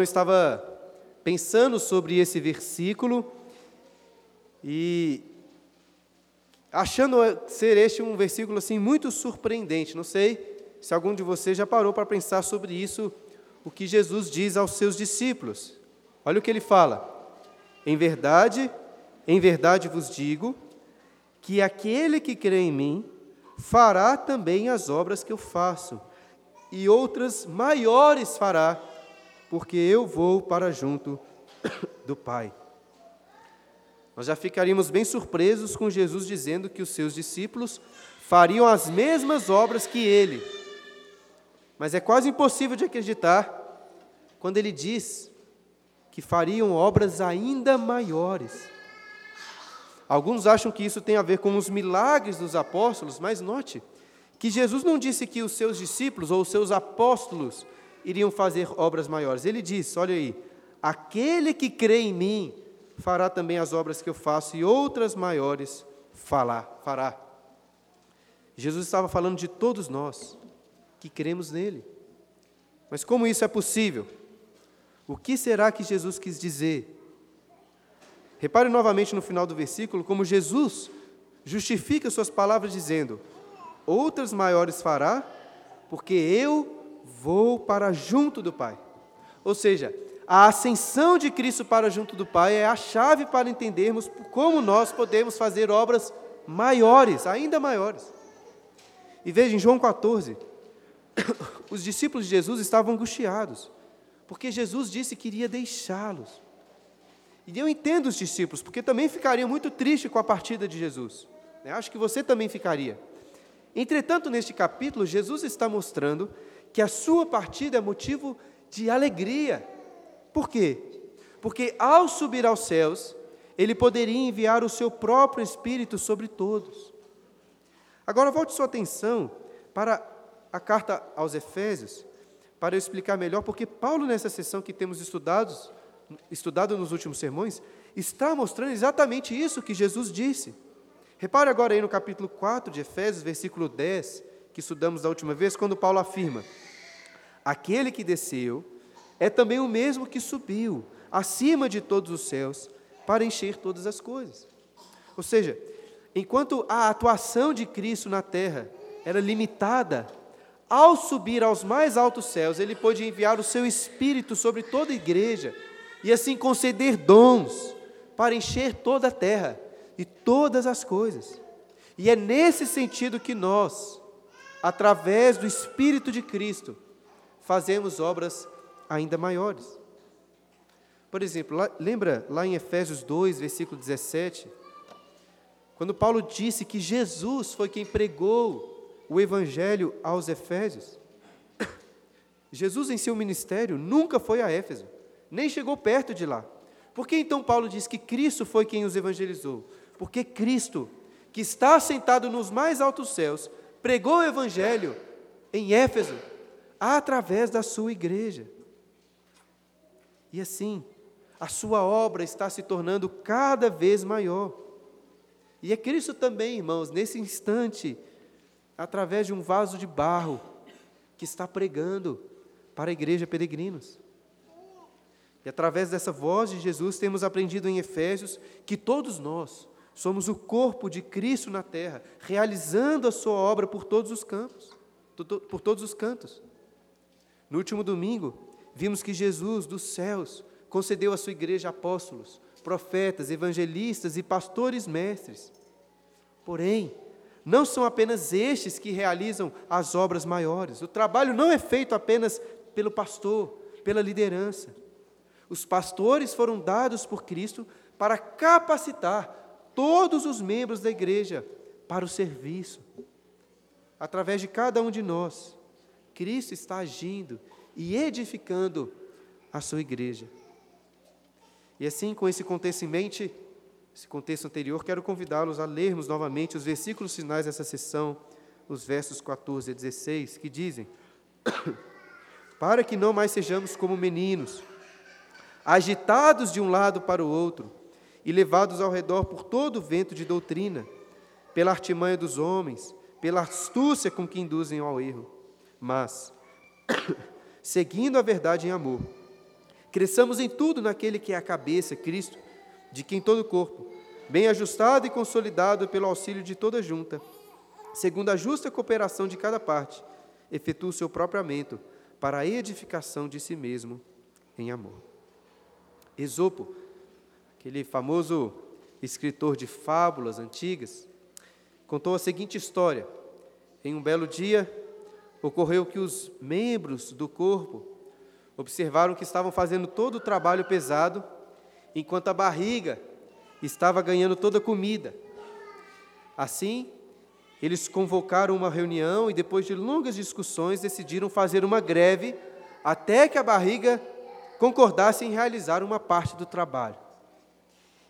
Eu estava pensando sobre esse versículo e achando ser este um versículo assim muito surpreendente. Não sei se algum de vocês já parou para pensar sobre isso, o que Jesus diz aos seus discípulos. Olha o que ele fala: Em verdade, em verdade vos digo que aquele que crê em mim fará também as obras que eu faço, e outras maiores fará, porque eu vou para junto do Pai. Nós já ficaríamos bem surpresos com Jesus dizendo que os seus discípulos fariam as mesmas obras que ele. Mas é quase impossível de acreditar quando ele diz que fariam obras ainda maiores. Alguns acham que isso tem a ver com os milagres dos apóstolos, mas note que Jesus não disse que os seus discípulos ou os seus apóstolos iriam fazer obras maiores. Ele disse: olha aí, aquele que crê em mim fará também as obras que eu faço e outras maiores falar, fará. Jesus estava falando de todos nós que cremos nele. Mas como isso é possível? O que será que Jesus quis dizer? Repare novamente no final do versículo como Jesus justifica suas palavras dizendo: Outras maiores fará, porque eu vou para junto do Pai. Ou seja, a ascensão de Cristo para junto do Pai é a chave para entendermos como nós podemos fazer obras maiores, ainda maiores. E veja, em João 14, os discípulos de Jesus estavam angustiados, porque Jesus disse que iria deixá-los. E eu entendo os discípulos, porque também ficariam muito tristes com a partida de Jesus. Né? acho que você também ficaria. Entretanto, neste capítulo, Jesus está mostrando que a sua partida é motivo de alegria. Por quê? Porque ao subir aos céus, ele poderia enviar o seu próprio Espírito sobre todos. Agora volte sua atenção para a carta aos Efésios, para eu explicar melhor, porque Paulo, nessa sessão que temos estudado, estudado nos últimos sermões, está mostrando exatamente isso que Jesus disse. Repare agora aí no capítulo 4 de Efésios, versículo 10, que estudamos da última vez, quando Paulo afirma: Aquele que desceu é também o mesmo que subiu acima de todos os céus para encher todas as coisas. Ou seja, enquanto a atuação de Cristo na terra era limitada, ao subir aos mais altos céus, ele pôde enviar o seu Espírito sobre toda a igreja e assim conceder dons para encher toda a terra e todas as coisas. E é nesse sentido que nós, através do Espírito de Cristo, fazemos obras ainda maiores. Por exemplo, lá, lembra lá em Efésios 2, versículo 17, quando Paulo disse que Jesus foi quem pregou o Evangelho aos Efésios? Jesus, em seu ministério, nunca foi a Éfeso, nem chegou perto de lá. Por que então Paulo diz que Cristo foi quem os evangelizou? Porque Cristo, que está sentado nos mais altos céus, pregou o Evangelho em Éfeso, através da sua igreja. E assim, a sua obra está se tornando cada vez maior. E é Cristo também, irmãos, nesse instante, através de um vaso de barro, que está pregando para a igreja peregrinos. E através dessa voz de Jesus, temos aprendido em Efésios que todos nós somos o corpo de Cristo na terra, realizando a sua obra por todos os campos, por todos os cantos. No último domingo, vimos que Jesus dos céus concedeu à sua igreja apóstolos, profetas, evangelistas e pastores mestres. Porém, não são apenas estes que realizam as obras maiores. O trabalho não é feito apenas pelo pastor, pela liderança. Os pastores foram dados por Cristo para capacitar todos os membros da igreja para o serviço. Através de cada um de nós, Cristo está agindo e edificando a sua igreja. E assim, com esse contexto em mente, esse contexto anterior, quero convidá-los a lermos novamente os versículos finais dessa sessão, os versos 14 a 16, que dizem: Para que não mais sejamos como meninos, agitados de um lado para o outro e levados ao redor por todo o vento de doutrina, pela artimanha dos homens, pela astúcia com que induzem ao erro, mas seguindo a verdade em amor, Cresçamos em tudo naquele que é a cabeça, Cristo, de quem todo o corpo, bem ajustado e consolidado pelo auxílio de toda junta, segundo a justa cooperação de cada parte, efetua o seu próprio aumento para a edificação de si mesmo em amor. Esopo, aquele famoso escritor de fábulas antigas, contou a seguinte história. Em um belo dia, ocorreu que os membros do corpo observaram que estavam fazendo todo o trabalho pesado, enquanto a barriga estava ganhando toda a comida. Assim, eles convocaram uma reunião e, depois de longas discussões, decidiram fazer uma greve até que a barriga concordasse em realizar uma parte do trabalho.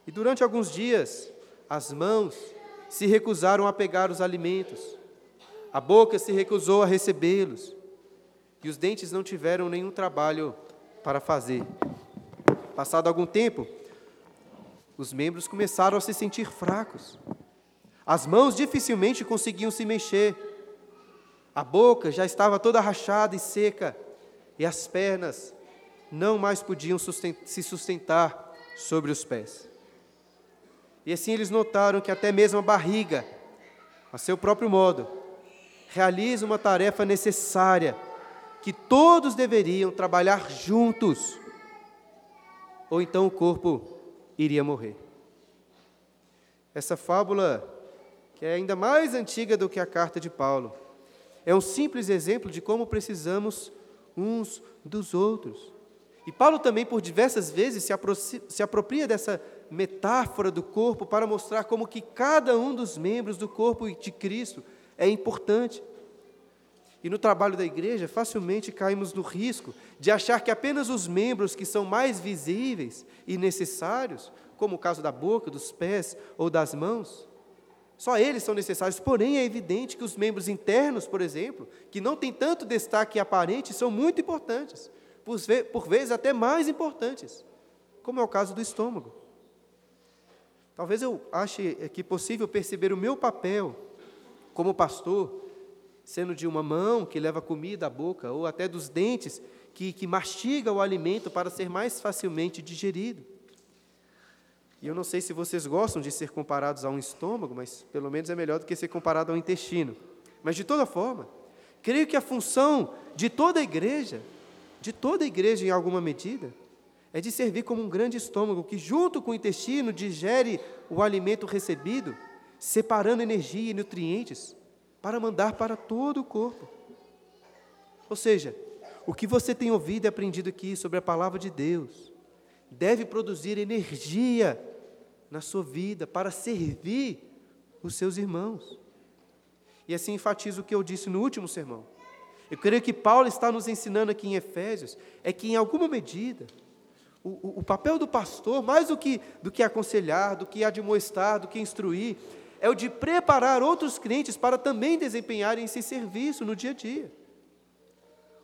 E durante alguns dias, as mãos se recusaram a pegar os alimentos, a boca se recusou a recebê-los, e os dentes não tiveram nenhum trabalho para fazer. Passado algum tempo, os membros começaram a se sentir fracos. As mãos dificilmente conseguiam se mexer. A boca já estava toda rachada e seca, e as pernas não mais podiam se sustentar sobre os pés. E assim eles notaram que até mesmo a barriga, a seu próprio modo, realiza uma tarefa necessária, que todos deveriam trabalhar juntos, ou então o corpo iria morrer. Essa fábula, que é ainda mais antiga do que a carta de Paulo, é um simples exemplo de como precisamos uns dos outros. E Paulo também, por diversas vezes, se, apropria dessa metáfora do corpo para mostrar como que cada um dos membros do corpo de Cristo é importante. E no trabalho da igreja, facilmente caímos no risco de achar que apenas os membros que são mais visíveis e necessários, como o caso da boca, dos pés ou das mãos, só eles são necessários. Porém, é evidente que os membros internos, por exemplo, que não têm tanto destaque aparente, são muito importantes, por vezes até mais importantes, como é o caso do estômago. Talvez eu ache aqui possível perceber o meu papel como pastor, sendo de uma mão que leva comida à boca, ou até dos dentes que, que mastiga o alimento para ser mais facilmente digerido. E eu não sei se vocês gostam de ser comparados a um estômago, mas pelo menos é melhor do que ser comparado ao intestino. Mas de toda forma, creio que a função de toda a igreja, de toda a igreja em alguma medida, é de servir como um grande estômago que, junto com o intestino, digere o alimento recebido, separando energia e nutrientes para mandar para todo o corpo. Ou seja, o que você tem ouvido e aprendido aqui sobre a palavra de Deus deve produzir energia na sua vida para servir os seus irmãos. E assim enfatizo o que eu disse no último sermão. Eu creio que Paulo está nos ensinando aqui em Efésios é que, em alguma medida, o, o, papel do pastor, mais do que, do que aconselhar, do que admoestar, do que instruir, é o de preparar outros crentes para também desempenharem esse serviço no dia a dia.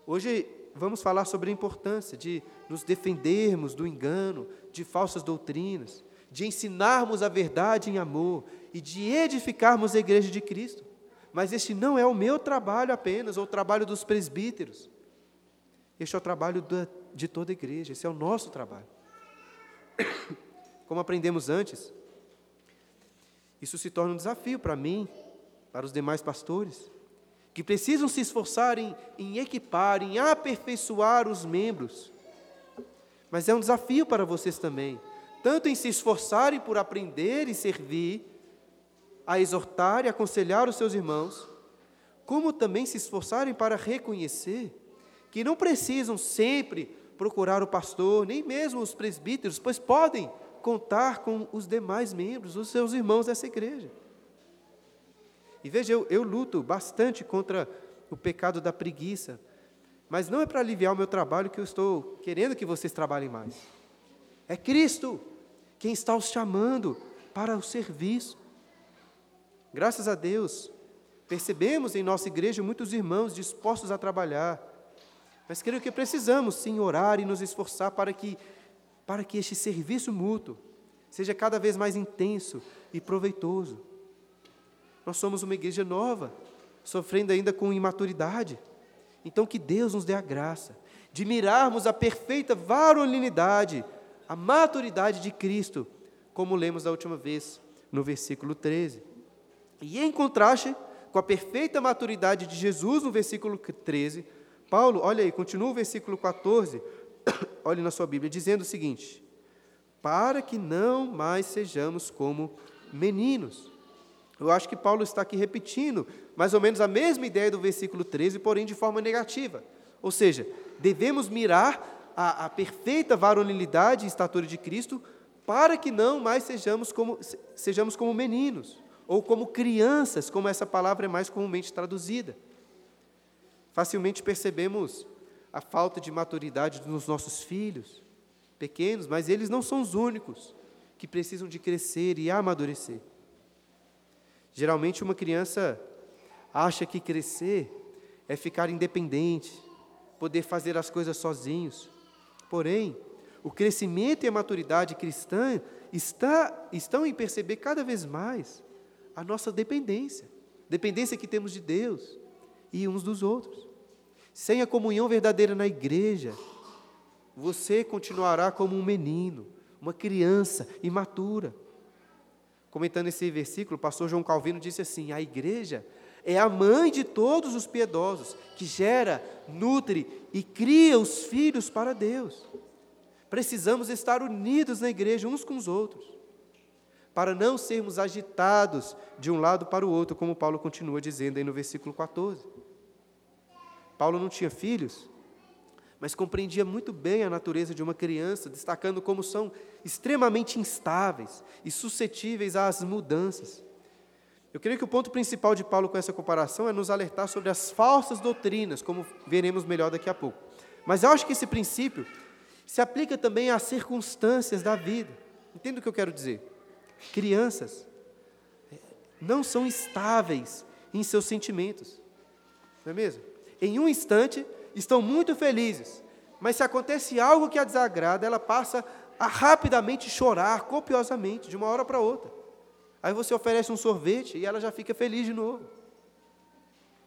Hoje vamos falar sobre a importância de nos defendermos do engano, de falsas doutrinas, de ensinarmos a verdade em amor e de edificarmos a igreja de Cristo. Mas este não é o meu trabalho apenas, ou o trabalho dos presbíteros. Este é o trabalho da, de toda a igreja, esse é o nosso trabalho. Como aprendemos antes, isso se torna um desafio para mim, para os demais pastores, que precisam se esforçar em, em equipar, em aperfeiçoar os membros. Mas é um desafio para vocês também, tanto em se esforçarem por aprender e servir, a exortar e aconselhar os seus irmãos, como também se esforçarem para reconhecer que não precisam sempre procurar o pastor, nem mesmo os presbíteros, pois podem contar com os demais membros, os seus irmãos dessa igreja. E veja, eu, eu luto bastante contra o pecado da preguiça, mas não é para aliviar o meu trabalho que eu estou querendo que vocês trabalhem mais. É Cristo quem está os chamando para o serviço. Graças a Deus, percebemos em nossa igreja muitos irmãos dispostos a trabalhar, mas creio que precisamos sim orar e nos esforçar para que, para que este serviço mútuo seja cada vez mais intenso e proveitoso. Nós somos uma igreja nova, sofrendo ainda com imaturidade. Então, que Deus nos dê a graça de mirarmos a perfeita varonilidade, a maturidade de Cristo, como lemos da última vez no versículo 13. E em contraste com a perfeita maturidade de Jesus no versículo 13, Paulo, olha aí, continua o versículo 14, olhe na sua Bíblia, dizendo o seguinte: Para que não mais sejamos como meninos. Eu acho que Paulo está aqui repetindo mais ou menos a mesma ideia do versículo 13, porém de forma negativa. Ou seja, devemos mirar a, a perfeita varonilidade e estatura de Cristo para que não mais sejamos como, sejamos como meninos, ou como crianças, como essa palavra é mais comumente traduzida. Facilmente percebemos a falta de maturidade nos nossos filhos, pequenos, mas eles não são os únicos que precisam de crescer e amadurecer. Geralmente, uma criança acha que crescer é ficar independente, poder fazer as coisas sozinhos. Porém, o crescimento e a maturidade cristã está, estão em perceber cada vez mais a nossa dependência, dependência que temos de Deus e uns dos outros. Sem a comunhão verdadeira na igreja, você continuará como um menino, uma criança imatura. Comentando esse versículo, o pastor João Calvino disse assim: a igreja é a mãe de todos os piedosos, que gera, nutre e cria os filhos para Deus. Precisamos estar unidos na igreja uns com os outros, para não sermos agitados de um lado para o outro, como Paulo continua dizendo aí no versículo 14. Paulo não tinha filhos, mas compreendia muito bem a natureza de uma criança, destacando como são extremamente instáveis e suscetíveis às mudanças. Eu creio que o ponto principal de Paulo com essa comparação é nos alertar sobre as falsas doutrinas, como veremos melhor daqui a pouco. Mas eu acho que esse princípio se aplica também às circunstâncias da vida. Entende o que eu quero dizer? Crianças eh, não são estáveis em seus sentimentos, não é mesmo? Em um instante estão muito felizes, mas se acontece algo que a desagrada, ela passa a rapidamente chorar copiosamente, de uma hora para outra. Aí você oferece um sorvete e ela já fica feliz de novo.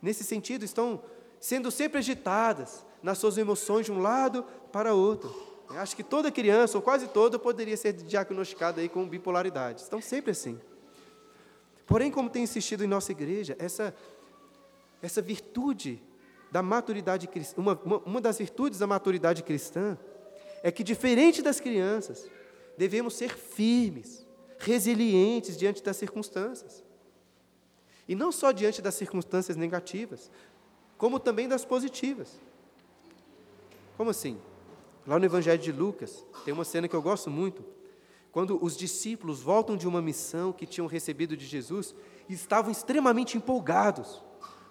Nesse sentido, estão sendo sempre agitadas nas suas emoções de um lado para outro. Eu acho que toda criança, ou quase toda, poderia ser diagnosticada aí com bipolaridade. Estão sempre assim. Porém, como tem insistido em nossa igreja, essa, essa virtude da maturidade cristã, uma, uma, uma das virtudes da maturidade cristã, é que, diferente das crianças, devemos ser firmes, resilientes diante das circunstâncias. E não só diante das circunstâncias negativas, como também das positivas. Como assim? Lá no Evangelho de Lucas, tem uma cena que eu gosto muito, quando os discípulos voltam de uma missão que tinham recebido de Jesus e estavam extremamente empolgados.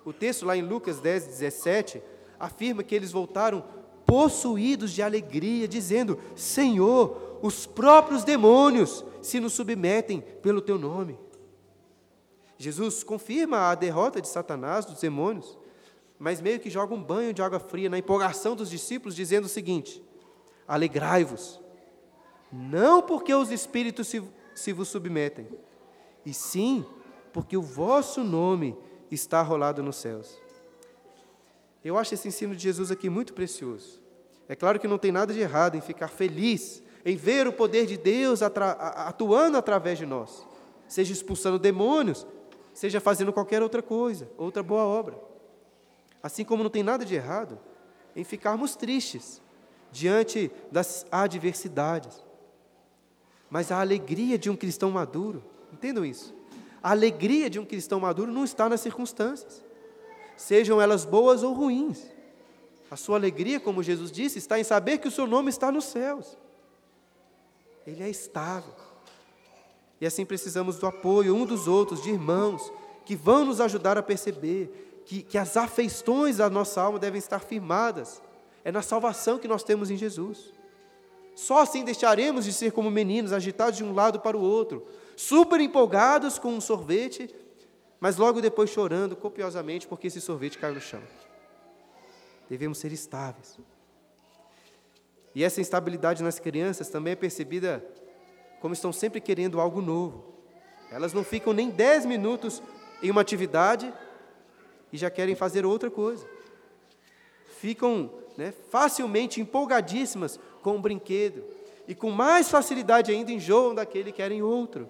O texto lá em Lucas 10, 17, afirma que eles voltaram possuídos de alegria, dizendo: Senhor, os próprios demônios se nos submetem pelo teu nome. Jesus confirma a derrota de Satanás, dos demônios, mas meio que joga um banho de água fria na empolgação dos discípulos, dizendo o seguinte: Alegrai-vos, não porque os espíritos se, se vos submetem, e sim porque o vosso nome está rolado nos céus. Eu acho esse ensino de Jesus aqui muito precioso. É claro que não tem nada de errado em ficar feliz em ver o poder de Deus atuando através de nós, seja expulsando demônios, seja fazendo qualquer outra coisa, outra boa obra. Assim como não tem nada de errado em ficarmos tristes diante das adversidades. Mas a alegria de um cristão maduro, entendam isso? A alegria de um cristão maduro não está nas circunstâncias, sejam elas boas ou ruins. A sua alegria, como Jesus disse, está em saber que o seu nome está nos céus. Ele é estável. E assim precisamos do apoio um dos outros, de irmãos, que vão nos ajudar a perceber que, que as afeições da nossa alma devem estar firmadas. É na salvação que nós temos em Jesus. Só assim deixaremos de ser como meninos, agitados de um lado para o outro, super empolgados com um sorvete, mas logo depois chorando copiosamente porque esse sorvete caiu no chão. Devemos ser estáveis. E essa instabilidade nas crianças também é percebida como estão sempre querendo algo novo. Elas não ficam nem 10 minutos em uma atividade e já querem fazer outra coisa. Ficam né, facilmente empolgadíssimas com um brinquedo, e com mais facilidade ainda enjoam daquele que querem outro.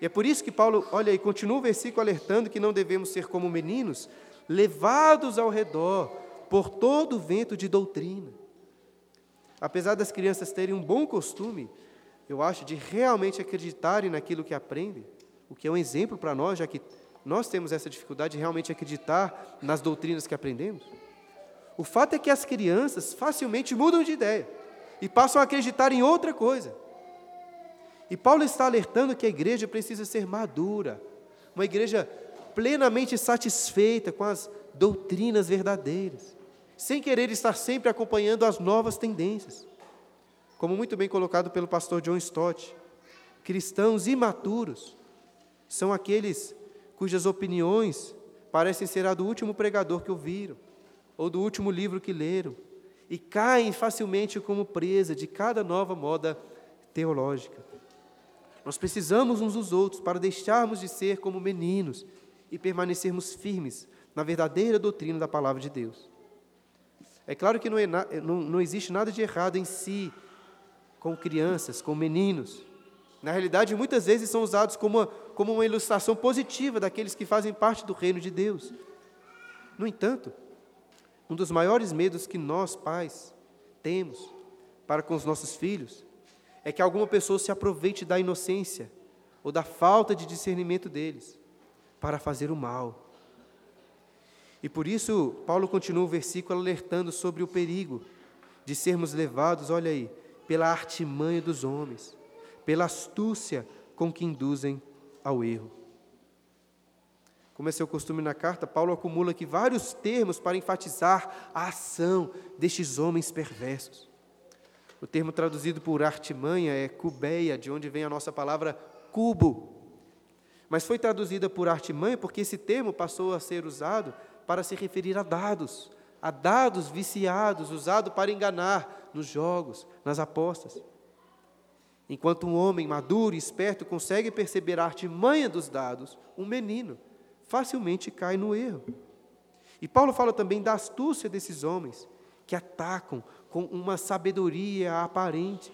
E é por isso que Paulo, olha aí, continua o versículo alertando que não devemos ser como meninos, levados ao redor por todo o vento de doutrina. Apesar das crianças terem um bom costume, eu acho, de realmente acreditarem naquilo que aprendem, o que é um exemplo para nós, já que nós temos essa dificuldade de realmente acreditar nas doutrinas que aprendemos. O fato é que as crianças facilmente mudam de ideia e passam a acreditar em outra coisa. E Paulo está alertando que a igreja precisa ser madura, uma igreja plenamente satisfeita com as doutrinas verdadeiras, sem querer estar sempre acompanhando as novas tendências. Como muito bem colocado pelo pastor John Stott, cristãos imaturos são aqueles cujas opiniões parecem ser a do último pregador que ouviram, ou do último livro que leram, e caem facilmente como presa de cada nova moda teológica. Nós precisamos uns dos outros para deixarmos de ser como meninos e permanecermos firmes na verdadeira doutrina da palavra de Deus. É claro que não, é, não, não existe nada de errado em si com crianças, com meninos. Na realidade, muitas vezes são usados como uma, como uma ilustração positiva daqueles que fazem parte do reino de Deus. No entanto, um dos maiores medos que nós, pais, temos para com os nossos filhos é que alguma pessoa se aproveite da inocência ou da falta de discernimento deles para fazer o mal. E por isso, Paulo continua o versículo alertando sobre o perigo de sermos levados, olha aí, pela artimanha dos homens, pela astúcia com que induzem ao erro. Como é seu costume na carta, Paulo acumula aqui vários termos para enfatizar a ação destes homens perversos. O termo traduzido por artimanha é cubeia, de onde vem a nossa palavra cubo. Mas foi traduzida por artimanha porque esse termo passou a ser usado para se referir a dados, a dados viciados, usado para enganar nos jogos, nas apostas. Enquanto um homem maduro e esperto consegue perceber a artimanha dos dados, um menino facilmente cai no erro. E Paulo fala também da astúcia desses homens que atacam com uma sabedoria aparente.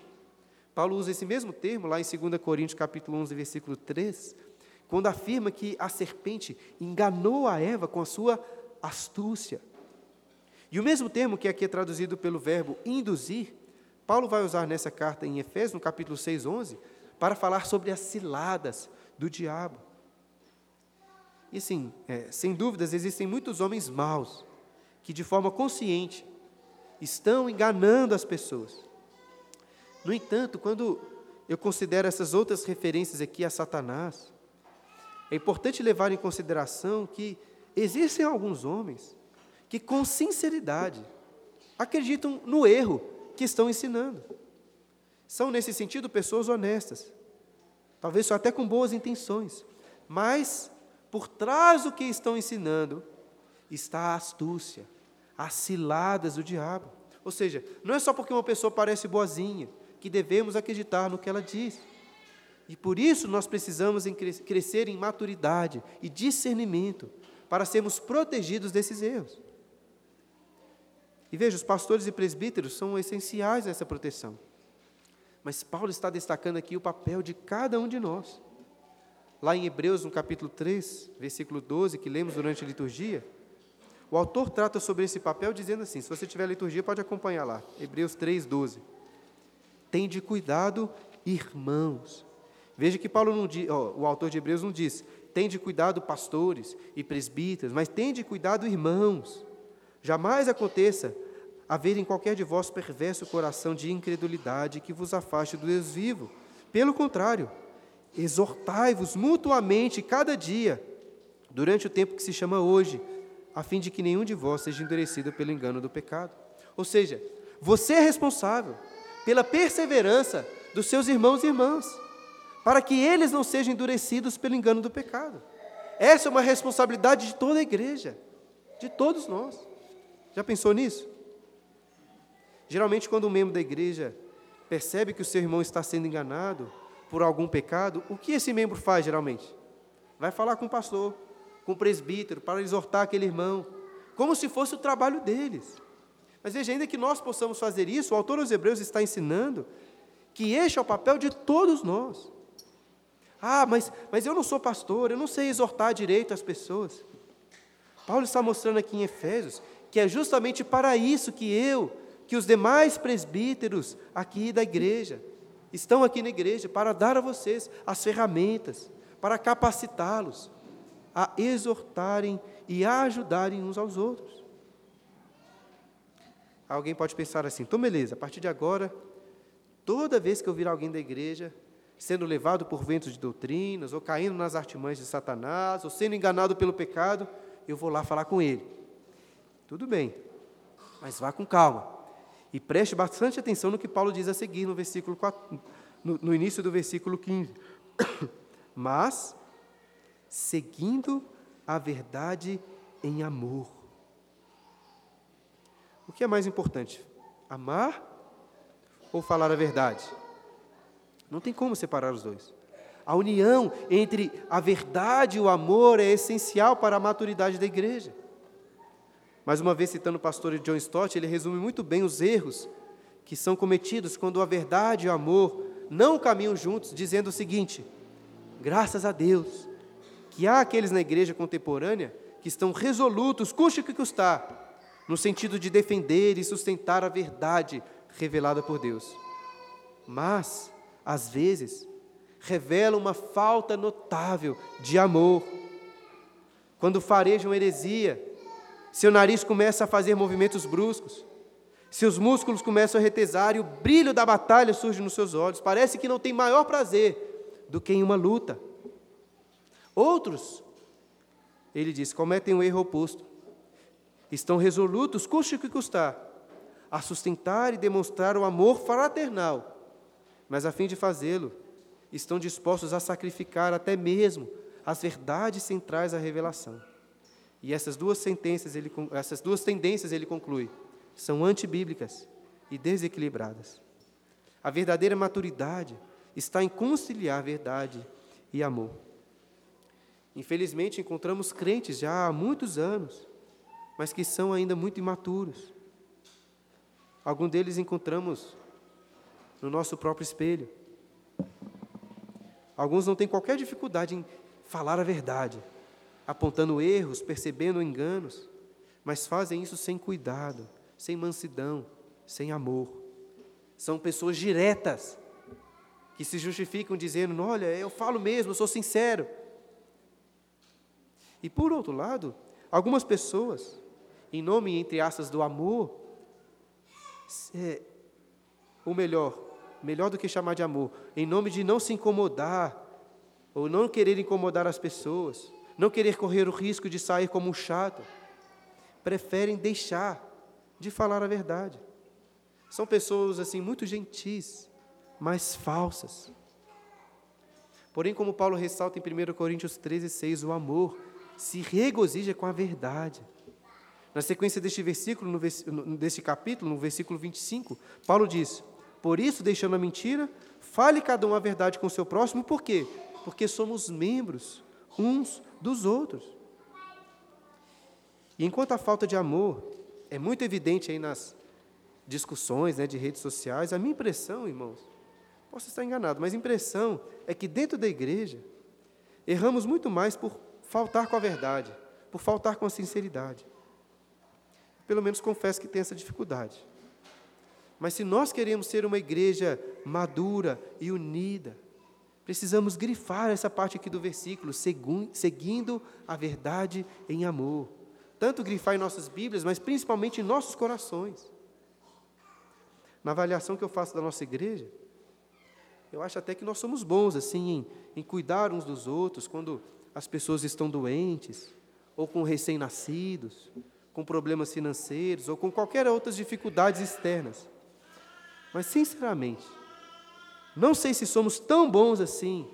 Paulo usa esse mesmo termo lá em 2 Coríntios capítulo 11, versículo 3, quando afirma que a serpente enganou a Eva com a sua astúcia. E o mesmo termo que aqui é traduzido pelo verbo induzir, Paulo vai usar nessa carta em Efésios, no capítulo 6, 11, para falar sobre as ciladas do diabo. E assim, é, sem dúvidas, existem muitos homens maus que, de forma consciente, estão enganando as pessoas. No entanto, quando eu considero essas outras referências aqui a Satanás, é importante levar em consideração que existem alguns homens que, com sinceridade, acreditam no erro que estão ensinando. São, nesse sentido, pessoas honestas, talvez só até com boas intenções, mas por trás do que estão ensinando está a astúcia, as ciladas do diabo. Ou seja, não é só porque uma pessoa parece boazinha que devemos acreditar no que ela diz. E por isso nós precisamos crescer em maturidade e discernimento para sermos protegidos desses erros. E veja, os pastores e presbíteros são essenciais nessa proteção. Mas Paulo está destacando aqui o papel de cada um de nós. Lá em Hebreus, no capítulo 3, versículo 12, que lemos durante a liturgia, o autor trata sobre esse papel dizendo assim: se você tiver liturgia, pode acompanhar lá. Hebreus 3, 12. Tende cuidado, irmãos. Veja que Paulo não diz, ó, o autor de Hebreus não diz, tende cuidado, pastores e presbíteros, mas tende cuidado, irmãos. Jamais aconteça haver em qualquer de vós perverso coração de incredulidade que vos afaste do Deus vivo. Pelo contrário, exortai-vos mutuamente cada dia, durante o tempo que se chama hoje, a fim de que nenhum de vós seja endurecido pelo engano do pecado. Ou seja, você é responsável pela perseverança dos seus irmãos e irmãs, para que eles não sejam endurecidos pelo engano do pecado. Essa é uma responsabilidade de toda a igreja, de todos nós. Já pensou nisso? Geralmente, quando um membro da igreja percebe que o seu irmão está sendo enganado por algum pecado, o que esse membro faz geralmente? Vai falar com o pastor, com o presbítero, para exortar aquele irmão, como se fosse o trabalho deles. Mas veja, ainda que nós possamos fazer isso, o autor dos Hebreus está ensinando que este é o papel de todos nós. Ah, mas, mas eu não sou pastor, eu não sei exortar direito as pessoas. Paulo está mostrando aqui em Efésios que é justamente para isso que eu, que os demais presbíteros aqui da igreja, estão aqui na igreja, para dar a vocês as ferramentas, para capacitá-los a exortarem e a ajudarem uns aos outros. Alguém pode pensar assim, então beleza, a partir de agora, toda vez que eu vir alguém da igreja sendo levado por ventos de doutrinas, ou caindo nas artimanhas de Satanás, ou sendo enganado pelo pecado, eu vou lá falar com ele. Tudo bem, mas vá com calma. E preste bastante atenção no que Paulo diz a seguir no versículo 4, no, no início do versículo 15. Mas, seguindo a verdade em amor. O que é mais importante? Amar ou falar a verdade? Não tem como separar os dois. A união entre a verdade e o amor é essencial para a maturidade da igreja. Mais uma vez, citando o pastor John Stott, ele resume muito bem os erros que são cometidos quando a verdade e o amor não caminham juntos, dizendo o seguinte: graças a Deus que há aqueles na igreja contemporânea que estão resolutos, custe o que custar, no sentido de defender e sustentar a verdade revelada por Deus. Mas, às vezes, revela uma falta notável de amor. Quando farejam heresia, seu nariz começa a fazer movimentos bruscos, seus músculos começam a retesar e o brilho da batalha surge nos seus olhos. Parece que não tem maior prazer do que em uma luta. Outros, ele diz, cometem um erro oposto. Estão resolutos, custe o que custar, a sustentar e demonstrar o amor fraternal, mas a fim de fazê-lo, estão dispostos a sacrificar até mesmo as verdades centrais da revelação. E essas duas sentenças, ele, essas duas tendências, ele conclui, são antibíblicas e desequilibradas. A verdadeira maturidade está em conciliar verdade e amor. Infelizmente, encontramos crentes já há muitos anos, mas que são ainda muito imaturos. Alguns deles encontramos no nosso próprio espelho. Alguns não têm qualquer dificuldade em falar a verdade, apontando erros, percebendo enganos, mas fazem isso sem cuidado, sem mansidão, sem amor. São pessoas diretas, que se justificam dizendo: Olha, eu falo mesmo, eu sou sincero. E por outro lado, algumas pessoas, em nome, entre aspas, do amor, é, ou melhor, melhor do que chamar de amor, em nome de não se incomodar, ou não querer incomodar as pessoas, não querer correr o risco de sair como um chato, preferem deixar de falar a verdade. São pessoas assim muito gentis, mas falsas. Porém, como Paulo ressalta em 1 Coríntios 13, 6, o amor se regozija com a verdade. Na sequência deste versículo, no, deste capítulo, no versículo 25, Paulo diz: Por isso, deixando a mentira, fale cada um a verdade com o seu próximo, por quê? Porque somos membros uns dos outros. E enquanto a falta de amor é muito evidente aí nas discussões né, de redes sociais, a minha impressão, irmãos, posso estar enganado, mas a impressão é que dentro da igreja erramos muito mais por faltar com a verdade, por faltar com a sinceridade. Pelo menos confesso que tem essa dificuldade. Mas se nós queremos ser uma igreja madura e unida, precisamos grifar essa parte aqui do versículo, seguindo a verdade em amor. Tanto grifar em nossas Bíblias, mas principalmente em nossos corações. Na avaliação que eu faço da nossa igreja, eu acho até que nós somos bons assim em, em cuidar uns dos outros, quando as pessoas estão doentes, ou com recém-nascidos, com problemas financeiros, ou com qualquer outras dificuldades externas. Mas, sinceramente, não sei se somos tão bons assim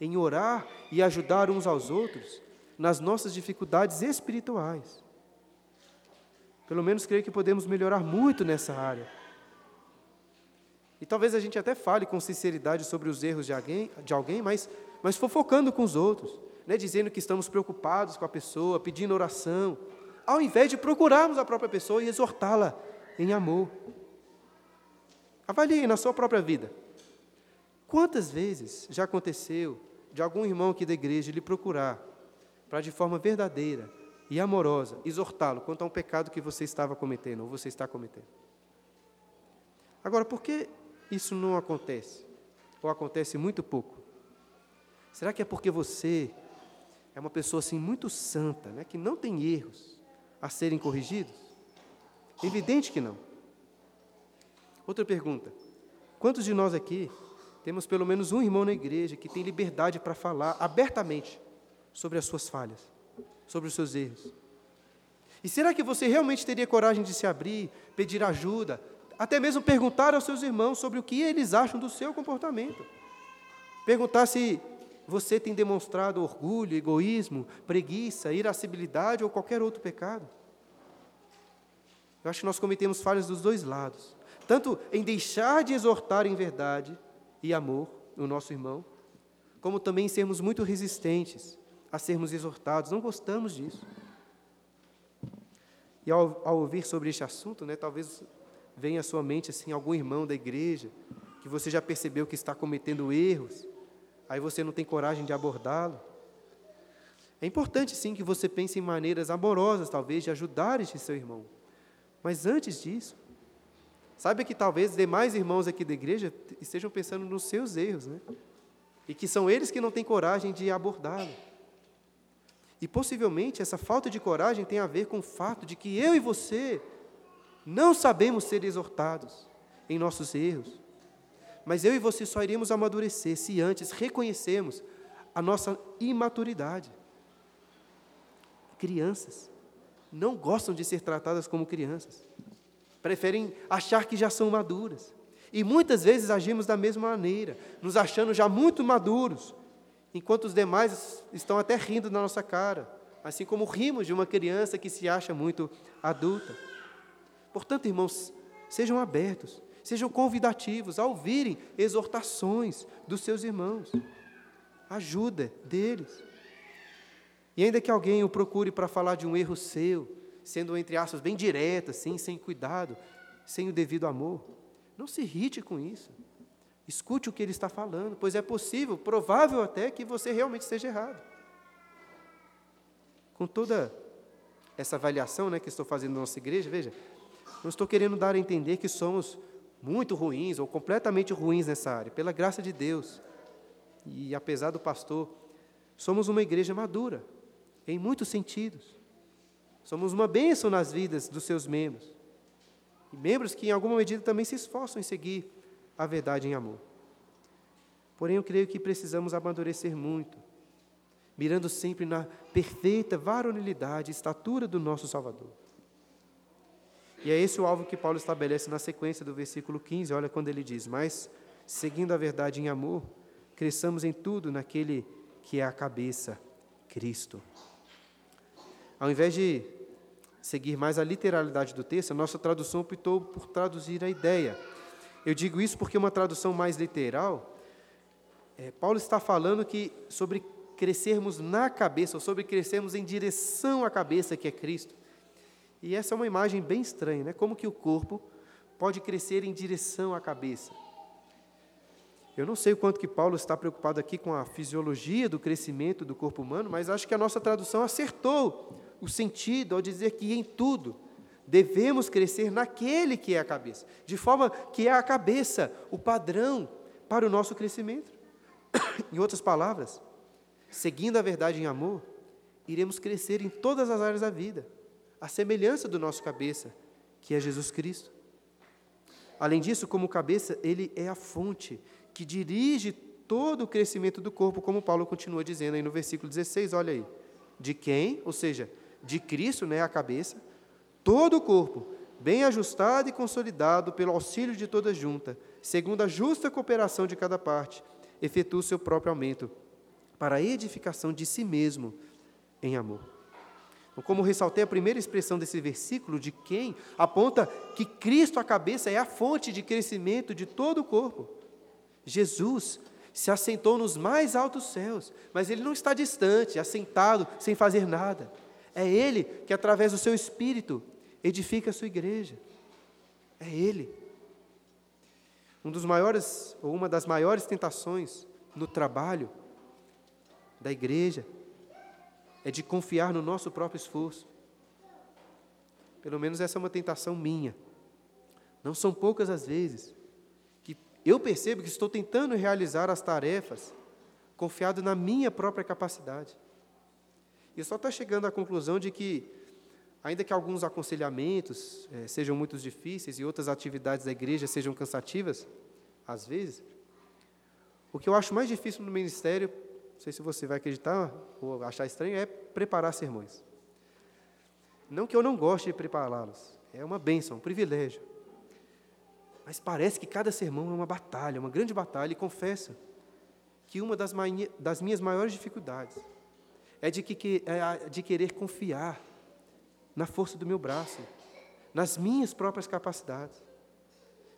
em orar e ajudar uns aos outros nas nossas dificuldades espirituais. Pelo menos creio que podemos melhorar muito nessa área. E talvez a gente até fale com sinceridade sobre os erros de alguém, de alguém mas, mas fofocando com os outros né, dizendo que estamos preocupados com a pessoa, pedindo oração, ao invés de procurarmos a própria pessoa e exortá-la em amor. Avalie na sua própria vida. Quantas vezes já aconteceu de algum irmão aqui da igreja lhe procurar para, de forma verdadeira e amorosa, exortá-lo quanto a um pecado que você estava cometendo ou você está cometendo? Agora, por que isso não acontece? Ou acontece muito pouco? Será que é porque você é uma pessoa assim muito santa, né, que não tem erros a serem corrigidos? Evidente que não. Outra pergunta: quantos de nós aqui temos pelo menos um irmão na igreja que tem liberdade para falar abertamente sobre as suas falhas, sobre os seus erros? E será que você realmente teria coragem de se abrir, pedir ajuda, até mesmo perguntar aos seus irmãos sobre o que eles acham do seu comportamento. Perguntar se você tem demonstrado orgulho, egoísmo, preguiça, irascibilidade ou qualquer outro pecado. Eu acho que nós cometemos falhas dos dois lados. Tanto em deixar de exortar em verdade e amor o nosso irmão, como também em sermos muito resistentes a sermos exortados. Não gostamos disso. E ao, ao ouvir sobre este assunto, né, talvez vem à sua mente assim algum irmão da igreja que você já percebeu que está cometendo erros, aí você não tem coragem de abordá-lo. É importante sim que você pense em maneiras amorosas, talvez, de ajudar este seu irmão. Mas antes disso, saiba que talvez demais irmãos aqui da igreja estejam pensando nos seus erros, né? E que são eles que não têm coragem de abordá-lo. E possivelmente essa falta de coragem tem a ver com o fato de que eu e você não sabemos ser exortados em nossos erros. Mas eu e você só iremos amadurecer se antes reconhecermos a nossa imaturidade. Crianças não gostam de ser tratadas como crianças. Preferem achar que já são maduras. E muitas vezes agimos da mesma maneira, nos achando já muito maduros, enquanto os demais estão até rindo na nossa cara, assim como rimos de uma criança que se acha muito adulta. Portanto, irmãos, sejam abertos, sejam convidativos a ouvirem exortações dos seus irmãos. Ajuda deles. E ainda que alguém o procure para falar de um erro seu, sendo, entre aspas, bem direto, assim, sem cuidado, sem o devido amor, não se irrite com isso. Escute o que ele está falando, pois é possível, provável até, que você realmente esteja errado. Com toda essa avaliação né, que estou fazendo na nossa igreja, veja, não estou querendo dar a entender que somos muito ruins ou completamente ruins nessa área, pela graça de Deus. E apesar do pastor, somos uma igreja madura, em muitos sentidos. Somos uma bênção nas vidas dos seus membros. E membros que, em alguma medida, também se esforçam em seguir a verdade em amor. Porém, eu creio que precisamos amadurecer muito, mirando sempre na perfeita varonilidade e estatura do nosso Salvador. E é esse o alvo que Paulo estabelece na sequência do versículo 15, olha quando ele diz: Mas, seguindo a verdade em amor, cresçamos em tudo naquele que é a cabeça, Cristo. Ao invés de seguir mais a literalidade do texto, a nossa tradução optou por traduzir a ideia. Eu digo isso porque uma tradução mais literal, é, Paulo está falando que sobre crescermos na cabeça, ou sobre crescermos em direção à cabeça que é Cristo. E essa é uma imagem bem estranha, né? Como que o corpo pode crescer em direção à cabeça? Eu não sei o quanto que Paulo está preocupado aqui com a fisiologia do crescimento do corpo humano, mas acho que a nossa tradução acertou o sentido ao dizer que em tudo devemos crescer naquele que é a cabeça, de forma que é a cabeça o padrão para o nosso crescimento. em outras palavras, seguindo a verdade em amor, iremos crescer em todas as áreas da vida a semelhança do nosso cabeça, que é Jesus Cristo. Além disso, como cabeça, ele é a fonte que dirige todo o crescimento do corpo, como Paulo continua dizendo aí no versículo 16, olha aí. De quem? Ou seja, de Cristo, né, a cabeça, todo o corpo, bem ajustado e consolidado pelo auxílio de toda junta, segundo a justa cooperação de cada parte, efetua o seu próprio aumento, para a edificação de si mesmo em amor. Como ressaltei, a primeira expressão desse versículo, de quem, aponta que Cristo, a cabeça, é a fonte de crescimento de todo o corpo. Jesus se assentou nos mais altos céus, mas ele não está distante, assentado, sem fazer nada. É ele que, através do seu espírito, edifica a sua igreja. É Ele. Um dos maiores, ou uma das maiores tentações no trabalho da igreja é de confiar no nosso próprio esforço. Pelo menos essa é uma tentação minha. Não são poucas as vezes que eu percebo que estou tentando realizar as tarefas confiado na minha própria capacidade. E só estou chegando à conclusão de que, ainda que alguns aconselhamentos eh, sejam muito difíceis e outras atividades da igreja sejam cansativas, às vezes, o que eu acho mais difícil no ministério, não sei se você vai acreditar ou achar estranho, é preparar sermões. Não que eu não goste de prepará-los, é uma bênção, um privilégio. Mas parece que cada sermão é uma batalha, uma grande batalha, e confesso que uma das, das minhas maiores dificuldades é de, que, é de querer confiar na força do meu braço, nas minhas próprias capacidades.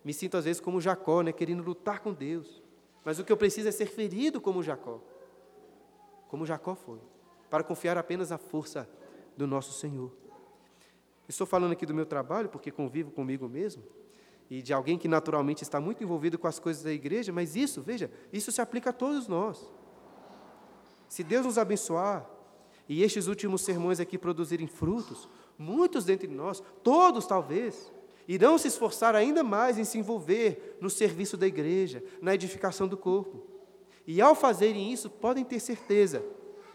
Me sinto às vezes como Jacó, né, querendo lutar com Deus. Mas o que eu preciso é ser ferido como Jacó, como Jacó foi, para confiar apenas na força do nosso Senhor. Estou falando aqui do meu trabalho, porque convivo comigo mesmo, e de alguém que naturalmente está muito envolvido com as coisas da igreja, mas isso, veja, isso se aplica a todos nós. Se Deus nos abençoar e estes últimos sermões aqui produzirem frutos, muitos dentre nós, todos talvez, irão se esforçar ainda mais em se envolver no serviço da igreja, na edificação do corpo. E ao fazerem isso, podem ter certeza,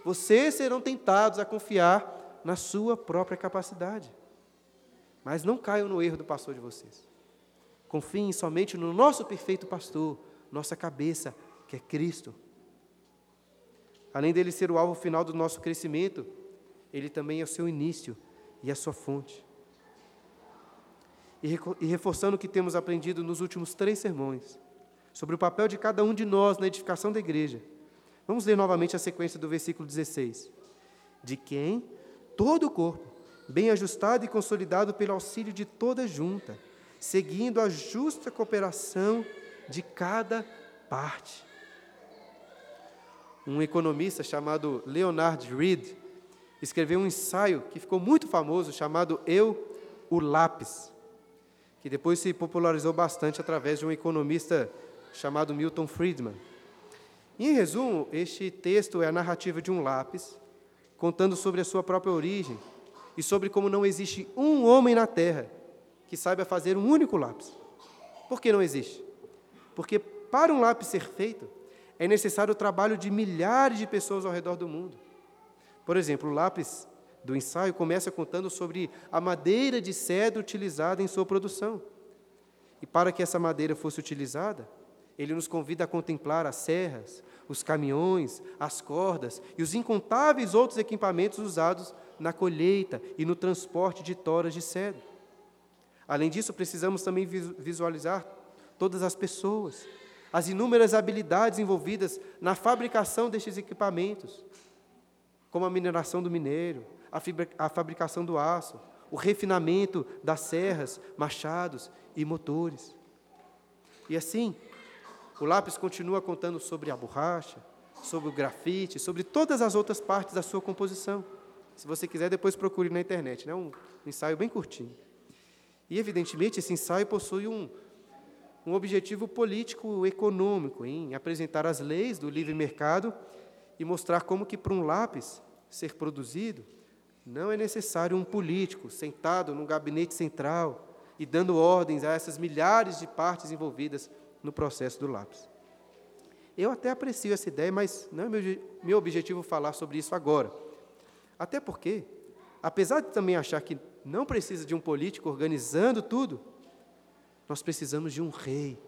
vocês serão tentados a confiar na sua própria capacidade. Mas não caiam no erro do pastor de vocês. Confiem somente no nosso perfeito pastor, nossa cabeça, que é Cristo. Além dele ser o alvo final do nosso crescimento, ele também é o seu início e a sua fonte. E reforçando o que temos aprendido nos últimos três sermões, sobre o papel de cada um de nós na edificação da igreja, vamos ler novamente a sequência do versículo 16. De quem todo o corpo, bem ajustado e consolidado pelo auxílio de toda junta, seguindo a justa cooperação de cada parte. Um economista chamado Leonard Reed escreveu um ensaio que ficou muito famoso chamado Eu, o Lápis, que depois se popularizou bastante através de um economista chamado Milton Friedman. em resumo, este texto é a narrativa de um lápis contando sobre a sua própria origem e sobre como não existe um homem na Terra que saiba fazer um único lápis. Por que não existe? Porque para um lápis ser feito, é necessário o trabalho de milhares de pessoas ao redor do mundo. Por exemplo, o lápis do ensaio começa contando sobre a madeira de cedro utilizada em sua produção. E para que essa madeira fosse utilizada, ele nos convida a contemplar as serras, os caminhões, as cordas e os incontáveis outros equipamentos usados na colheita e no transporte de toras de cedro. Além disso, precisamos também visualizar todas as pessoas, as inúmeras habilidades envolvidas na fabricação destes equipamentos, como a mineração do minério, a, fibra, a fabricação do aço, o refinamento das serras, machados e motores. E assim, o lápis continua contando sobre a borracha, sobre o grafite, sobre todas as outras partes da sua composição. Se você quiser, depois procure na internet, né? um ensaio bem curtinho. E, evidentemente, esse ensaio possui um, um objetivo político-econômico, em apresentar as leis do livre mercado e mostrar como que, para um lápis ser produzido, não é necessário um político sentado num gabinete central e dando ordens a essas milhares de partes envolvidas no processo do lápis. Eu até aprecio essa ideia, mas não é meu, meu objetivo falar sobre isso agora. Até porque, apesar de também achar que não precisa de um político organizando tudo. Nós precisamos de um rei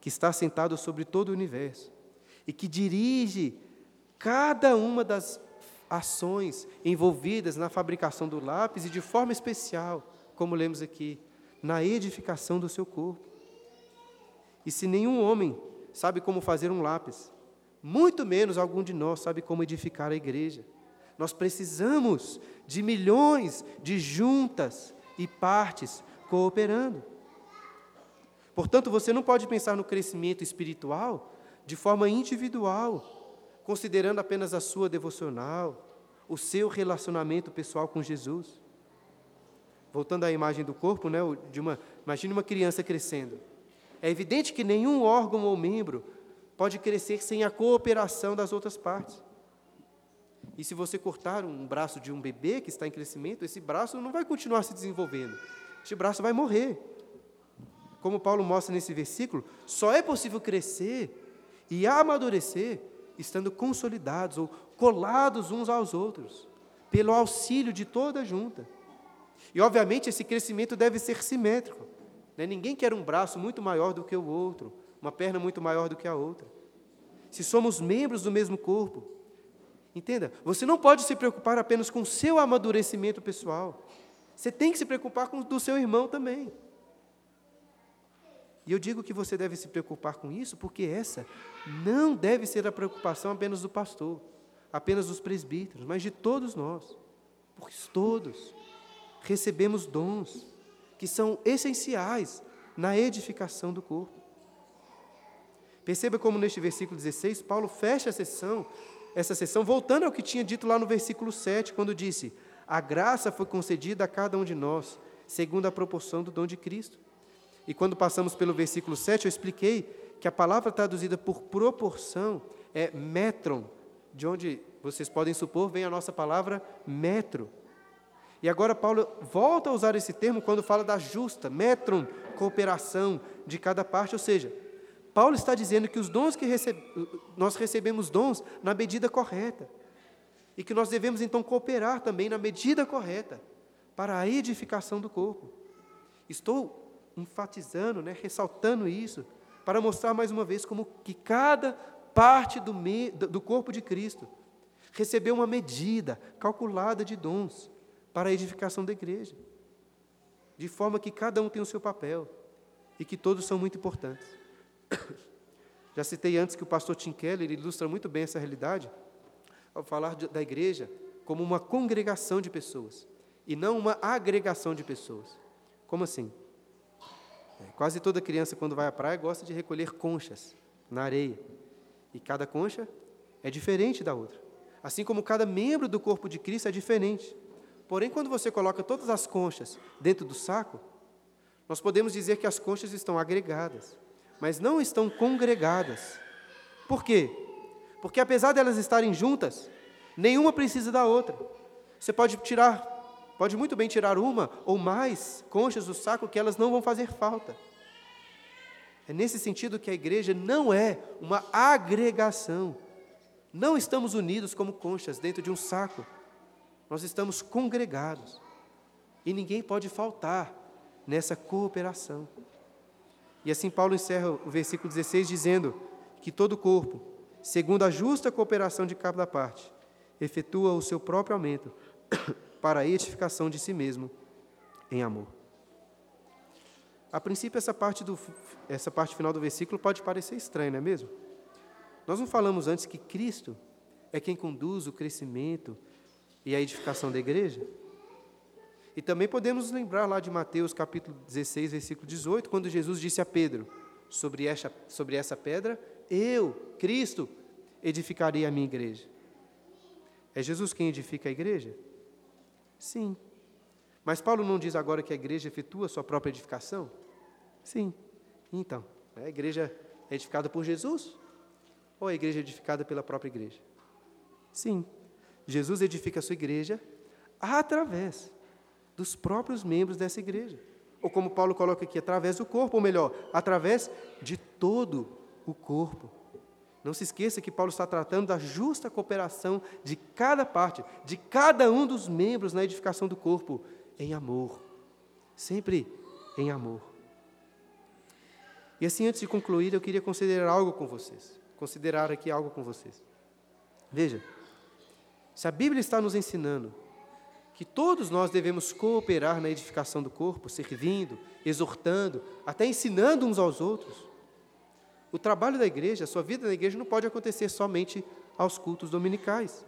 que está sentado sobre todo o universo e que dirige cada uma das ações envolvidas na fabricação do lápis e de forma especial, como lemos aqui, na edificação do seu corpo. E se nenhum homem sabe como fazer um lápis, muito menos algum de nós sabe como edificar a igreja. Nós precisamos de milhões de juntas e partes cooperando. Portanto, você não pode pensar no crescimento espiritual de forma individual, considerando apenas a sua devocional, o seu relacionamento pessoal com Jesus. voltando à imagem do corpo, né, de uma, imagine uma criança crescendo. É evidente que nenhum órgão ou membro pode crescer sem a cooperação das outras partes. E se você cortar um braço de um bebê que está em crescimento, esse braço não vai continuar se desenvolvendo. Este braço vai morrer. Como Paulo mostra nesse versículo, só é possível crescer e amadurecer estando consolidados ou colados uns aos outros, pelo auxílio de toda a junta. E, obviamente, esse crescimento deve ser simétrico. Né? Ninguém quer um braço muito maior do que o outro, uma perna muito maior do que a outra. Se somos membros do mesmo corpo, entenda, você não pode se preocupar apenas com o seu amadurecimento pessoal. Você tem que se preocupar com o do seu irmão também. E eu digo que você deve se preocupar com isso, porque essa não deve ser a preocupação apenas do pastor, apenas dos presbíteros, mas de todos nós. Porque todos recebemos dons que são essenciais na edificação do corpo. Perceba como neste versículo 16, Paulo fecha a sessão, essa sessão, voltando ao que tinha dito lá no versículo 7, quando disse: A graça foi concedida a cada um de nós, segundo a proporção do dom de Cristo. E quando passamos pelo versículo 7, eu expliquei que a palavra traduzida por proporção é metron, de onde vocês podem supor vem a nossa palavra metro. E agora Paulo volta a usar esse termo quando fala da justa, metron, cooperação de cada parte, ou seja, Paulo está dizendo que os dons que recebe, nós recebemos dons na medida correta. E que nós devemos então cooperar também na medida correta para a edificação do corpo. Estou enfatizando, né, ressaltando isso, para mostrar mais uma vez como que cada parte do, me, do corpo de Cristo recebeu uma medida calculada de dons para a edificação da igreja, de forma que cada um tem o seu papel e que todos são muito importantes. Já citei antes que o pastor Tim Keller ilustra muito bem essa realidade ao falar da igreja como uma congregação de pessoas e não uma agregação de pessoas. Como assim? É, quase toda criança, quando vai à praia, gosta de recolher conchas na areia. E cada concha é diferente da outra. Assim como cada membro do corpo de Cristo é diferente. Porém, quando você coloca todas as conchas dentro do saco, nós podemos dizer que as conchas estão agregadas, mas não estão congregadas. Por quê? Porque apesar delas estarem juntas, nenhuma precisa da outra. Você pode tirar Pode muito bem tirar uma ou mais conchas do saco que elas não vão fazer falta. É nesse sentido que a igreja não é uma agregação. Não estamos unidos como conchas dentro de um saco. Nós estamos congregados. E ninguém pode faltar nessa cooperação. E assim Paulo encerra o versículo 16 dizendo que todo corpo, segundo a justa cooperação de cada parte, efetua o seu próprio aumento para a edificação de si mesmo em amor. A princípio, essa parte, do, essa parte final do versículo pode parecer estranha, não é mesmo? Nós não falamos antes que Cristo é quem conduz o crescimento e a edificação da igreja? E também podemos lembrar lá de Mateus capítulo 16, versículo 18, quando Jesus disse a Pedro: sobre essa, sobre essa pedra, eu, Cristo, edificarei a minha igreja. É Jesus quem edifica a igreja? Sim. Mas Paulo não diz agora que a igreja efetua a sua própria edificação? Sim. Então, a igreja é edificada por Jesus? Ou a igreja é edificada pela própria igreja? Sim. Jesus edifica a sua igreja através dos próprios membros dessa igreja. Ou como Paulo coloca aqui, através do corpo, ou melhor, através de todo o corpo. Não se esqueça que Paulo está tratando da justa cooperação de cada parte, de cada um dos membros na edificação do corpo, em amor. Sempre em amor. E assim, antes de concluir, eu queria considerar algo com vocês. Considerar aqui algo com vocês. Veja, se a Bíblia está nos ensinando que todos nós devemos cooperar na edificação do corpo, servindo, exortando, até ensinando uns aos outros, o trabalho da igreja, a sua vida na igreja não pode acontecer somente aos cultos dominicais.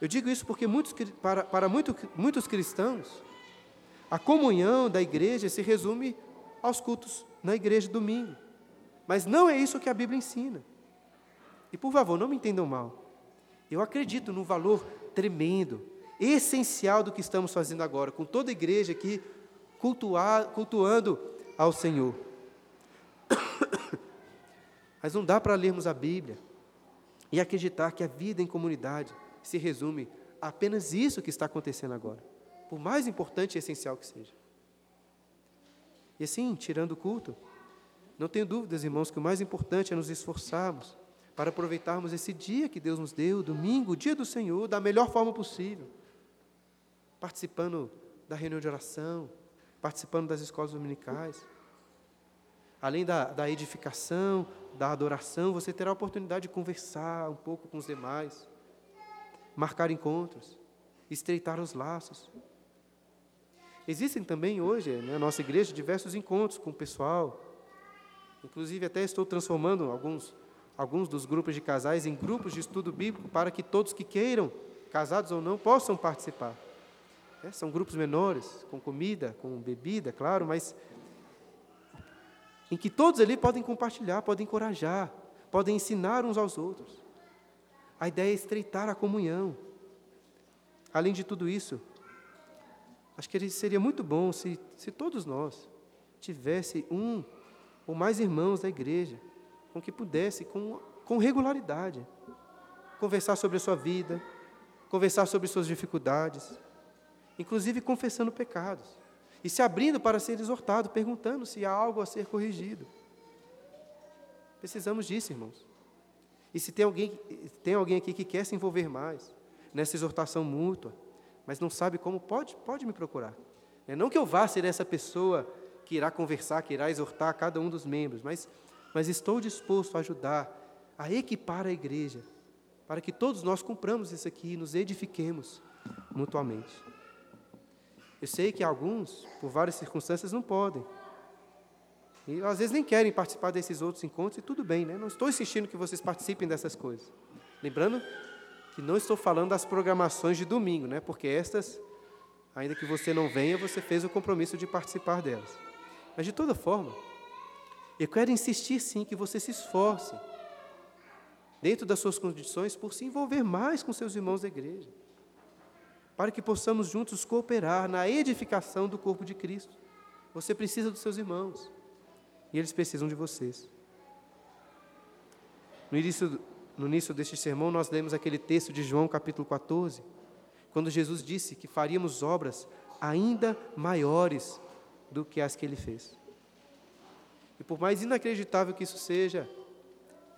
Eu digo isso porque muitos, para, para muito, muitos cristãos, a comunhão da igreja se resume aos cultos na igreja domingo. Mas não é isso que a Bíblia ensina. E por favor, não me entendam mal. Eu acredito no valor tremendo essencial do que estamos fazendo agora, com toda a igreja aqui cultuar, cultuando ao Senhor. Mas não dá para lermos a Bíblia e acreditar que a vida em comunidade se resume a apenas isso que está acontecendo agora, por mais importante e essencial que seja. E assim, tirando o culto, não tenho dúvidas, irmãos, que o mais importante é nos esforçarmos para aproveitarmos esse dia que Deus nos deu, domingo, dia do Senhor, da melhor forma possível. Participando da reunião de oração, participando das escolas dominicais. Além da, da edificação, da adoração, você terá a oportunidade de conversar um pouco com os demais, marcar encontros, estreitar os laços. Existem também hoje, na nossa igreja, diversos encontros com o pessoal. Inclusive, até estou transformando alguns alguns dos grupos de casais em grupos de estudo bíblico para que todos que queiram, casados ou não, possam participar. É, são grupos menores, com comida, com bebida, claro, mas em que todos ali podem compartilhar, podem encorajar, podem ensinar uns aos outros. A ideia é estreitar a comunhão. Além de tudo isso, acho que seria muito bom se, se todos nós tivesse um ou mais irmãos da igreja com que pudesse, com, com regularidade, conversar sobre a sua vida, conversar sobre suas dificuldades, inclusive confessando pecados, e se abrindo para ser exortado, perguntando se há algo a ser corrigido. Precisamos disso, irmãos. E se tem alguém, tem alguém aqui que quer se envolver mais nessa exortação mútua, mas não sabe como, pode, pode me procurar. É não que eu vá ser essa pessoa que irá conversar, que irá exortar cada um dos membros, mas mas estou disposto a ajudar a equipar a igreja, para que todos nós cumpramos isso aqui e nos edifiquemos mutuamente. Eu sei que alguns, por várias circunstâncias, não podem. E às vezes nem querem participar desses outros encontros, e tudo bem, né? Não estou insistindo que vocês participem dessas coisas. Lembrando que não estou falando das programações de domingo, né? Porque estas, ainda que você não venha, você fez o compromisso de participar delas. Mas de toda forma, eu quero insistir sim que você se esforce, dentro das suas condições, por se envolver mais com seus irmãos da igreja, para que possamos juntos cooperar na edificação do corpo de Cristo. Você precisa dos seus irmãos, e eles precisam de vocês. No início, no início deste sermão, nós lemos aquele texto de João, capítulo 14, quando Jesus disse que faríamos obras ainda maiores do que as que ele fez. E por mais inacreditável que isso seja,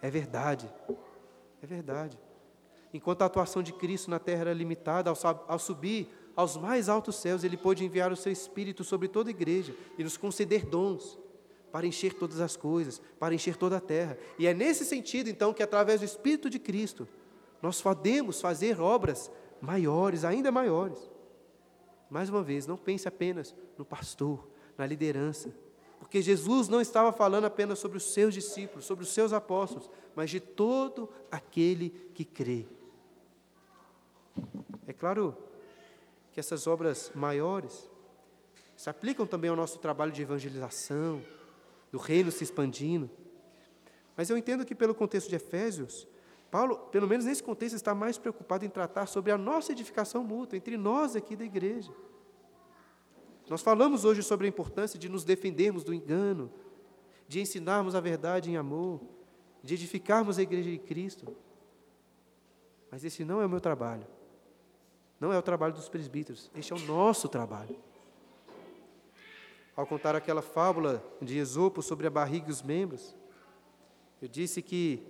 é verdade. É verdade. Enquanto a atuação de Cristo na terra era limitada, ao, subir aos mais altos céus, Ele pôde enviar o Seu Espírito sobre toda a igreja e nos conceder dons para encher todas as coisas, para encher toda a terra. E é nesse sentido, então, que através do Espírito de Cristo, nós podemos fazer obras maiores, ainda maiores. Mais uma vez, não pense apenas no pastor, na liderança, porque Jesus não estava falando apenas sobre os seus discípulos, sobre os seus apóstolos, mas de todo aquele que crê. É claro que essas obras maiores se aplicam também ao nosso trabalho de evangelização, do reino se expandindo. Mas eu entendo que, pelo contexto de Efésios, Paulo, pelo menos nesse contexto, está mais preocupado em tratar sobre a nossa edificação mútua, entre nós aqui da igreja. Nós falamos hoje sobre a importância de nos defendermos do engano, de ensinarmos a verdade em amor, de edificarmos a igreja de Cristo. Mas esse não é o meu trabalho. Não é o trabalho dos presbíteros, este é o nosso trabalho. Ao contar aquela fábula de Esopo sobre a barriga e os membros, eu disse que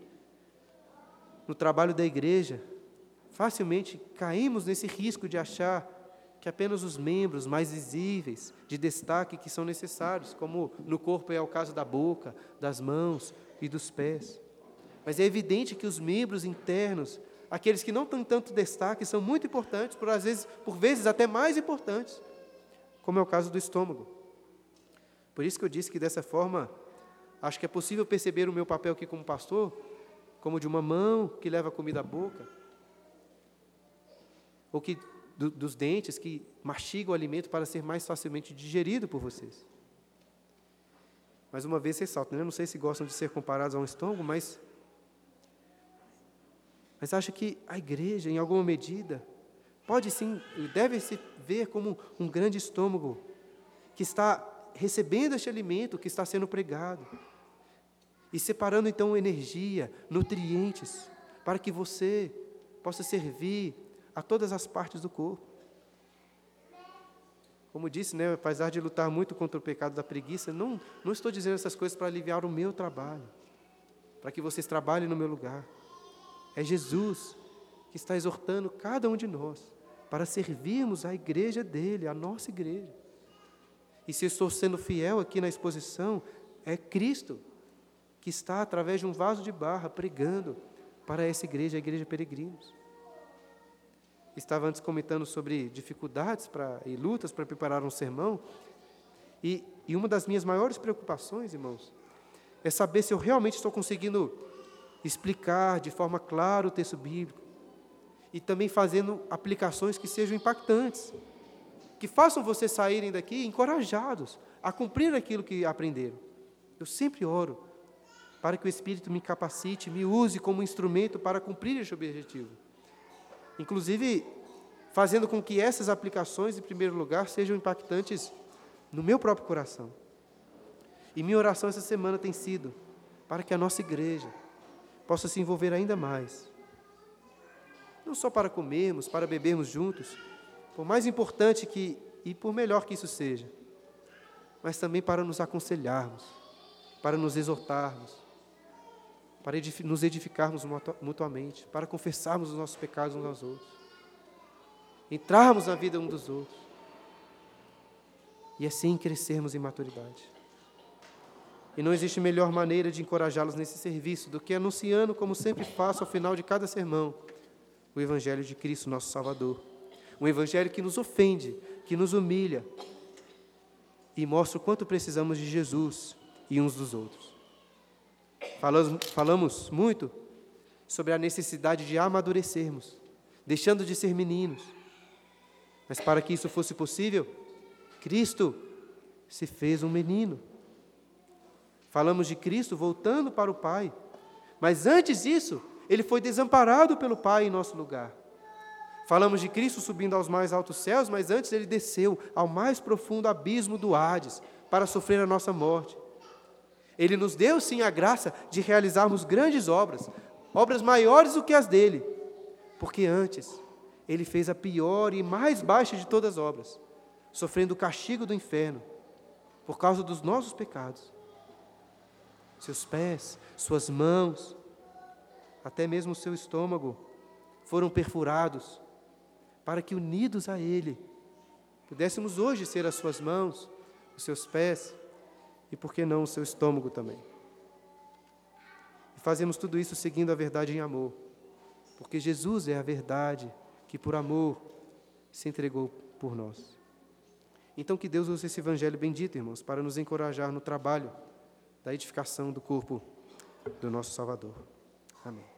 no trabalho da igreja, facilmente caímos nesse risco de achar que apenas os membros mais visíveis, de destaque, que são necessários, como no corpo é o caso da boca, das mãos e dos pés. Mas é evidente que os membros internos, aqueles que não têm tanto destaque, são muito importantes, por, às vezes, por vezes até mais importantes, como é o caso do estômago. Por isso que eu disse que dessa forma, acho que é possível perceber o meu papel aqui como pastor, como de uma mão que leva a comida à boca, ou que do, dos dentes que mastigam o alimento para ser mais facilmente digerido por vocês. Mais uma vez ressalto, né? não sei se gostam de ser comparados a um estômago, mas mas acho que a igreja, em alguma medida, pode sim, deve se ver como um grande estômago que está recebendo este alimento que está sendo pregado e separando então energia, nutrientes, para que você possa servir a todas as partes do corpo. Como disse, né, apesar de lutar muito contra o pecado da preguiça, não, não estou dizendo essas coisas para aliviar o meu trabalho, para que vocês trabalhem no meu lugar. É Jesus que está exortando cada um de nós para servirmos a igreja dele, a nossa igreja. E se estou sendo fiel aqui na exposição, é Cristo que está, através de um vaso de barra, pregando para essa igreja, a igreja peregrinos. Estava antes comentando sobre dificuldades pra, e lutas para preparar um sermão, e, e uma das minhas maiores preocupações, irmãos, é saber se eu realmente estou conseguindo explicar de forma clara o texto bíblico, e também fazendo aplicações que sejam impactantes, que façam vocês saírem daqui encorajados a cumprir aquilo que aprenderam. Eu sempre oro para que o Espírito me capacite, me use como instrumento para cumprir este objetivo. Inclusive, fazendo com que essas aplicações, em primeiro lugar, sejam impactantes no meu próprio coração. E minha oração essa semana tem sido para que a nossa igreja possa se envolver ainda mais não só para comermos, para bebermos juntos, por mais importante que e por melhor que isso seja, mas também para nos aconselharmos, para nos exortarmos, para nos edificarmos mutuamente, para confessarmos os nossos pecados uns aos outros, entrarmos na vida um dos outros e assim crescermos em maturidade. E não existe melhor maneira de encorajá-los nesse serviço do que anunciando, como sempre faço ao final de cada sermão, o Evangelho de Cristo, nosso Salvador. Um Evangelho que nos ofende, que nos humilha e mostra o quanto precisamos de Jesus e uns dos outros. Falamos, falamos muito sobre a necessidade de amadurecermos, deixando de ser meninos. Mas para que isso fosse possível, Cristo se fez um menino. Falamos de Cristo voltando para o Pai. Mas antes disso, ele foi desamparado pelo Pai em nosso lugar. Falamos de Cristo subindo aos mais altos céus, mas antes ele desceu ao mais profundo abismo do Hades para sofrer a nossa morte. Ele nos deu sim a graça de realizarmos grandes obras, obras maiores do que as dele, porque antes ele fez a pior e mais baixa de todas as obras, sofrendo o castigo do inferno por causa dos nossos pecados. Seus pés, suas mãos, até mesmo o seu estômago, foram perfurados, para que, unidos a Ele, pudéssemos hoje ser as suas mãos, os seus pés e, por que não, o seu estômago também. E fazemos tudo isso seguindo a verdade em amor, porque Jesus é a verdade que, por amor, se entregou por nós. Então, que Deus use esse evangelho bendito, irmãos, para nos encorajar no trabalho da edificação do corpo do nosso Salvador. Amém.